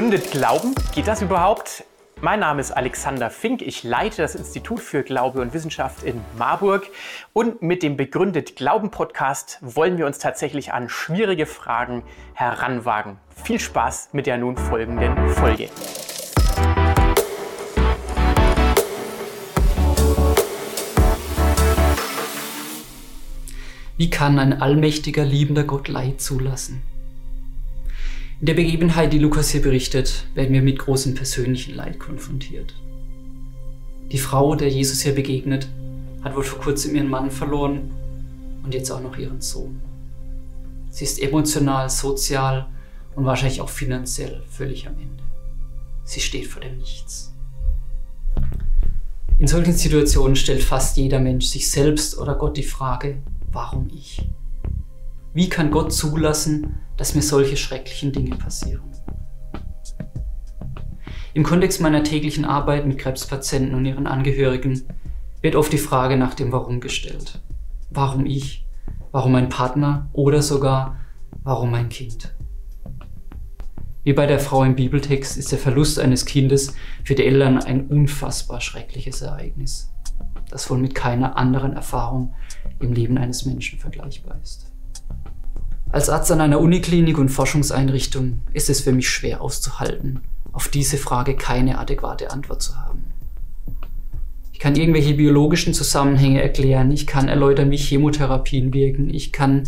Begründet Glauben, geht das überhaupt? Mein Name ist Alexander Fink. Ich leite das Institut für Glaube und Wissenschaft in Marburg. Und mit dem Begründet Glauben Podcast wollen wir uns tatsächlich an schwierige Fragen heranwagen. Viel Spaß mit der nun folgenden Folge. Wie kann ein allmächtiger, liebender Gott Leid zulassen? In der Begebenheit, die Lukas hier berichtet, werden wir mit großem persönlichen Leid konfrontiert. Die Frau, der Jesus hier begegnet, hat wohl vor kurzem ihren Mann verloren und jetzt auch noch ihren Sohn. Sie ist emotional, sozial und wahrscheinlich auch finanziell völlig am Ende. Sie steht vor dem Nichts. In solchen Situationen stellt fast jeder Mensch sich selbst oder Gott die Frage, warum ich? Wie kann Gott zulassen, dass mir solche schrecklichen Dinge passieren? Im Kontext meiner täglichen Arbeit mit Krebspatienten und ihren Angehörigen wird oft die Frage nach dem Warum gestellt. Warum ich? Warum mein Partner? Oder sogar, warum mein Kind? Wie bei der Frau im Bibeltext ist der Verlust eines Kindes für die Eltern ein unfassbar schreckliches Ereignis, das wohl mit keiner anderen Erfahrung im Leben eines Menschen vergleichbar ist. Als Arzt an einer Uniklinik und Forschungseinrichtung ist es für mich schwer auszuhalten, auf diese Frage keine adäquate Antwort zu haben. Ich kann irgendwelche biologischen Zusammenhänge erklären, ich kann erläutern, wie Chemotherapien wirken, ich kann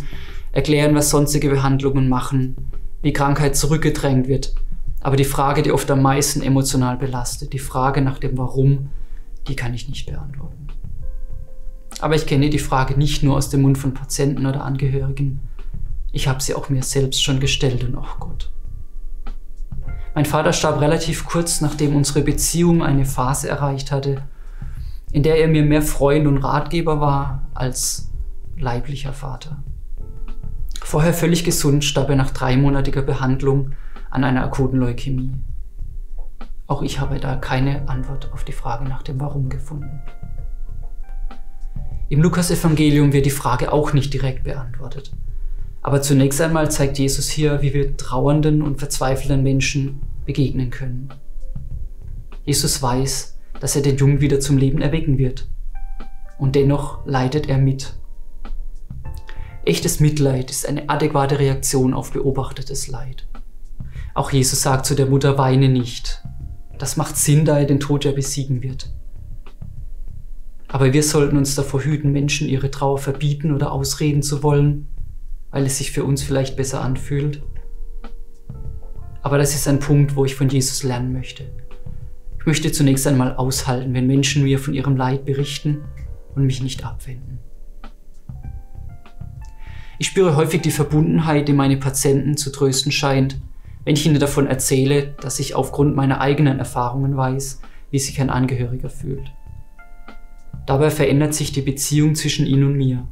erklären, was sonstige Behandlungen machen, wie Krankheit zurückgedrängt wird. Aber die Frage, die oft am meisten emotional belastet, die Frage nach dem Warum, die kann ich nicht beantworten. Aber ich kenne die Frage nicht nur aus dem Mund von Patienten oder Angehörigen, ich habe sie auch mir selbst schon gestellt und auch Gott. Mein Vater starb relativ kurz, nachdem unsere Beziehung eine Phase erreicht hatte, in der er mir mehr Freund und Ratgeber war als leiblicher Vater. Vorher völlig gesund starb er nach dreimonatiger Behandlung an einer akuten Leukämie. Auch ich habe da keine Antwort auf die Frage nach dem Warum gefunden. Im Lukasevangelium wird die Frage auch nicht direkt beantwortet. Aber zunächst einmal zeigt Jesus hier, wie wir trauernden und verzweifelnden Menschen begegnen können. Jesus weiß, dass er den Jungen wieder zum Leben erwecken wird. Und dennoch leidet er mit. Echtes Mitleid ist eine adäquate Reaktion auf beobachtetes Leid. Auch Jesus sagt zu der Mutter, weine nicht. Das macht Sinn, da er den Tod ja besiegen wird. Aber wir sollten uns davor hüten, Menschen ihre Trauer verbieten oder ausreden zu wollen weil es sich für uns vielleicht besser anfühlt. Aber das ist ein Punkt, wo ich von Jesus lernen möchte. Ich möchte zunächst einmal aushalten, wenn Menschen mir von ihrem Leid berichten und mich nicht abwenden. Ich spüre häufig die Verbundenheit, die meine Patienten zu trösten scheint, wenn ich ihnen davon erzähle, dass ich aufgrund meiner eigenen Erfahrungen weiß, wie sich ein Angehöriger fühlt. Dabei verändert sich die Beziehung zwischen ihnen und mir.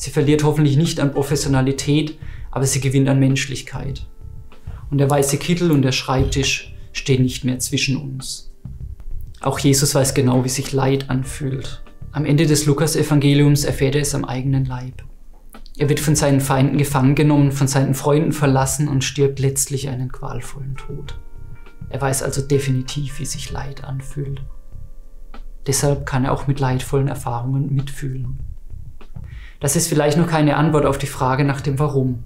Sie verliert hoffentlich nicht an Professionalität, aber sie gewinnt an Menschlichkeit. Und der weiße Kittel und der Schreibtisch stehen nicht mehr zwischen uns. Auch Jesus weiß genau, wie sich Leid anfühlt. Am Ende des Lukas-Evangeliums erfährt er es am eigenen Leib. Er wird von seinen Feinden gefangen genommen, von seinen Freunden verlassen und stirbt letztlich einen qualvollen Tod. Er weiß also definitiv, wie sich Leid anfühlt. Deshalb kann er auch mit leidvollen Erfahrungen mitfühlen. Das ist vielleicht noch keine Antwort auf die Frage nach dem Warum.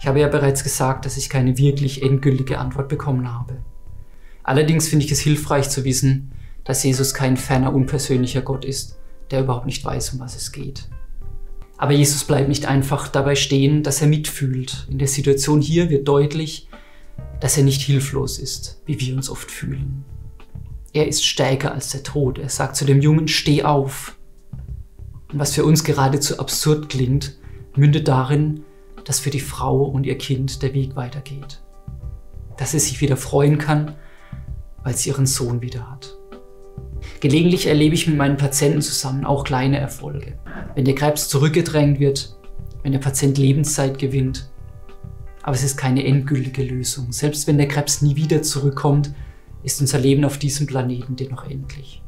Ich habe ja bereits gesagt, dass ich keine wirklich endgültige Antwort bekommen habe. Allerdings finde ich es hilfreich zu wissen, dass Jesus kein ferner, unpersönlicher Gott ist, der überhaupt nicht weiß, um was es geht. Aber Jesus bleibt nicht einfach dabei stehen, dass er mitfühlt. In der Situation hier wird deutlich, dass er nicht hilflos ist, wie wir uns oft fühlen. Er ist stärker als der Tod. Er sagt zu dem Jungen, steh auf. Was für uns geradezu absurd klingt, mündet darin, dass für die Frau und ihr Kind der Weg weitergeht. Dass sie sich wieder freuen kann, weil sie ihren Sohn wieder hat. Gelegentlich erlebe ich mit meinen Patienten zusammen auch kleine Erfolge. Wenn der Krebs zurückgedrängt wird, wenn der Patient Lebenszeit gewinnt. Aber es ist keine endgültige Lösung. Selbst wenn der Krebs nie wieder zurückkommt, ist unser Leben auf diesem Planeten dennoch endlich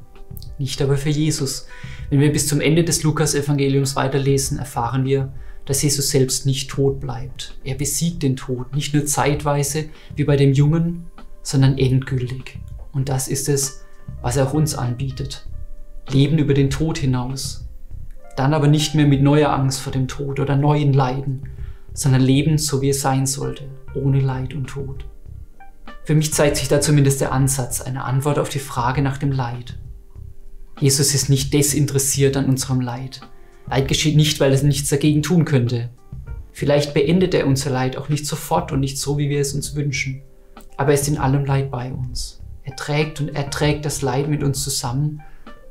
nicht aber für Jesus. Wenn wir bis zum Ende des Lukas-Evangeliums weiterlesen, erfahren wir, dass Jesus selbst nicht tot bleibt. Er besiegt den Tod, nicht nur zeitweise wie bei dem Jungen, sondern endgültig. Und das ist es, was er auch uns anbietet. Leben über den Tod hinaus. Dann aber nicht mehr mit neuer Angst vor dem Tod oder neuen Leiden, sondern Leben so wie es sein sollte, ohne Leid und Tod. Für mich zeigt sich da zumindest der Ansatz, eine Antwort auf die Frage nach dem Leid. Jesus ist nicht desinteressiert an unserem Leid. Leid geschieht nicht, weil er nichts dagegen tun könnte. Vielleicht beendet er unser Leid auch nicht sofort und nicht so, wie wir es uns wünschen. Aber er ist in allem Leid bei uns. Er trägt und er trägt das Leid mit uns zusammen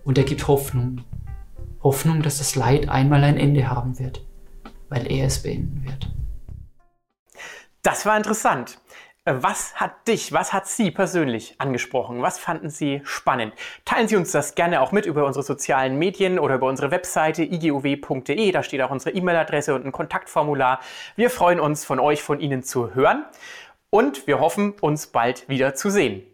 und er gibt Hoffnung. Hoffnung, dass das Leid einmal ein Ende haben wird, weil er es beenden wird. Das war interessant. Äh, was hat dich, was hat Sie persönlich angesprochen? Was fanden Sie spannend? Teilen Sie uns das gerne auch mit über unsere sozialen Medien oder über unsere Webseite iguw.de. Da steht auch unsere E-Mail-Adresse und ein Kontaktformular. Wir freuen uns, von euch, von Ihnen zu hören und wir hoffen, uns bald wieder zu sehen.